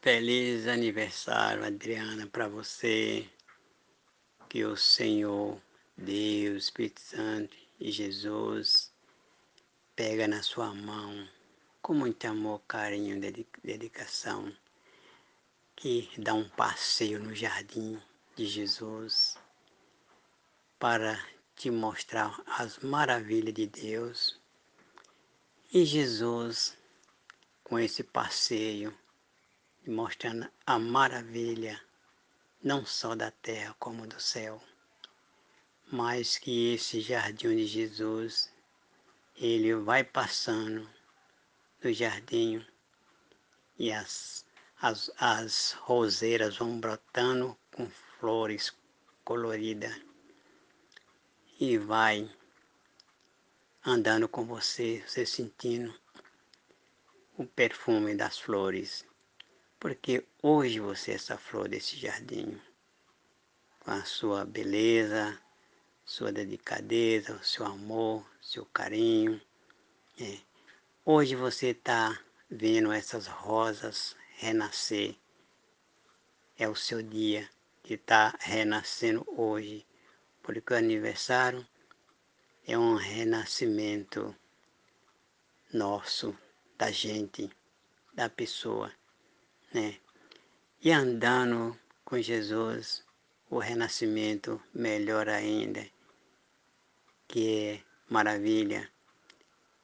Feliz aniversário, Adriana, para você. Que o Senhor, Deus, Espírito Santo e Jesus pega na sua mão com muito amor, carinho, dedicação, que dá um passeio no jardim de Jesus para te mostrar as maravilhas de Deus. E Jesus, com esse passeio, mostrando a maravilha não só da terra como do céu, mas que esse jardim de Jesus, ele vai passando no jardim e as, as, as roseiras vão brotando com flores coloridas e vai andando com você, você sentindo o perfume das flores porque hoje você é essa flor desse jardim, com a sua beleza, sua delicadeza, seu amor, seu carinho. É. Hoje você está vendo essas rosas renascer. É o seu dia de estar tá renascendo hoje, porque o aniversário é um renascimento nosso, da gente, da pessoa né? E andando com Jesus, o renascimento melhor ainda, que é maravilha.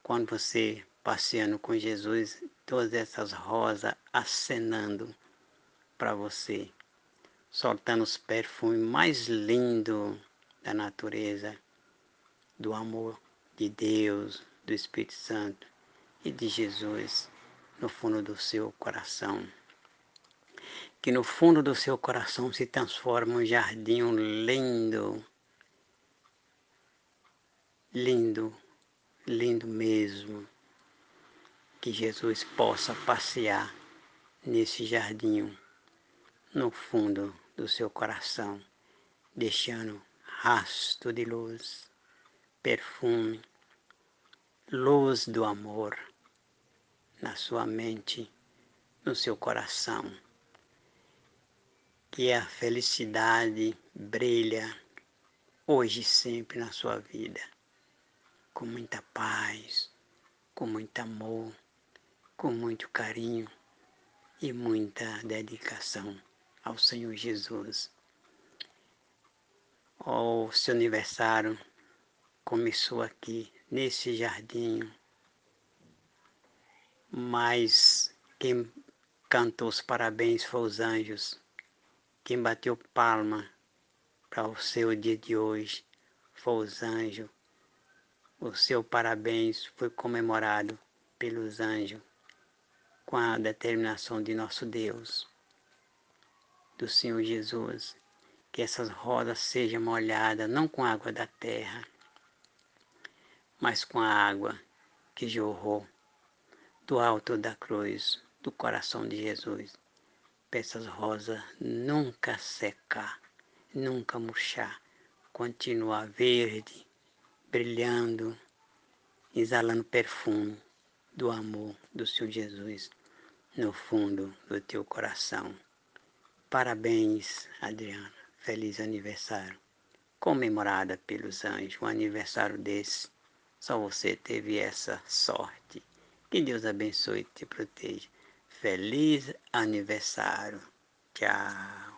Quando você passeando com Jesus, todas essas rosas acenando para você, soltando os perfumes mais lindos da natureza, do amor de Deus, do Espírito Santo e de Jesus no fundo do seu coração que no fundo do seu coração se transforma um jardim lindo, lindo, lindo mesmo. Que Jesus possa passear nesse jardim no fundo do seu coração, deixando rastro de luz, perfume, luz do amor na sua mente, no seu coração que a felicidade brilha hoje e sempre na sua vida, com muita paz, com muito amor, com muito carinho e muita dedicação ao Senhor Jesus. O seu aniversário começou aqui nesse jardim, mas quem cantou os parabéns foi os anjos quem bateu palma para o seu dia de hoje foi os anjos. O seu parabéns foi comemorado pelos anjos com a determinação de nosso Deus, do Senhor Jesus. Que essas rodas sejam molhadas não com água da terra, mas com a água que jorrou do alto da cruz, do coração de Jesus essas rosas nunca secar, nunca murchar, continuar verde, brilhando, exalando perfume do amor do Senhor Jesus no fundo do teu coração. Parabéns, Adriana. Feliz aniversário. Comemorada pelos anjos, um aniversário desse. Só você teve essa sorte. Que Deus abençoe e te proteja. Feliz aniversário. Tchau.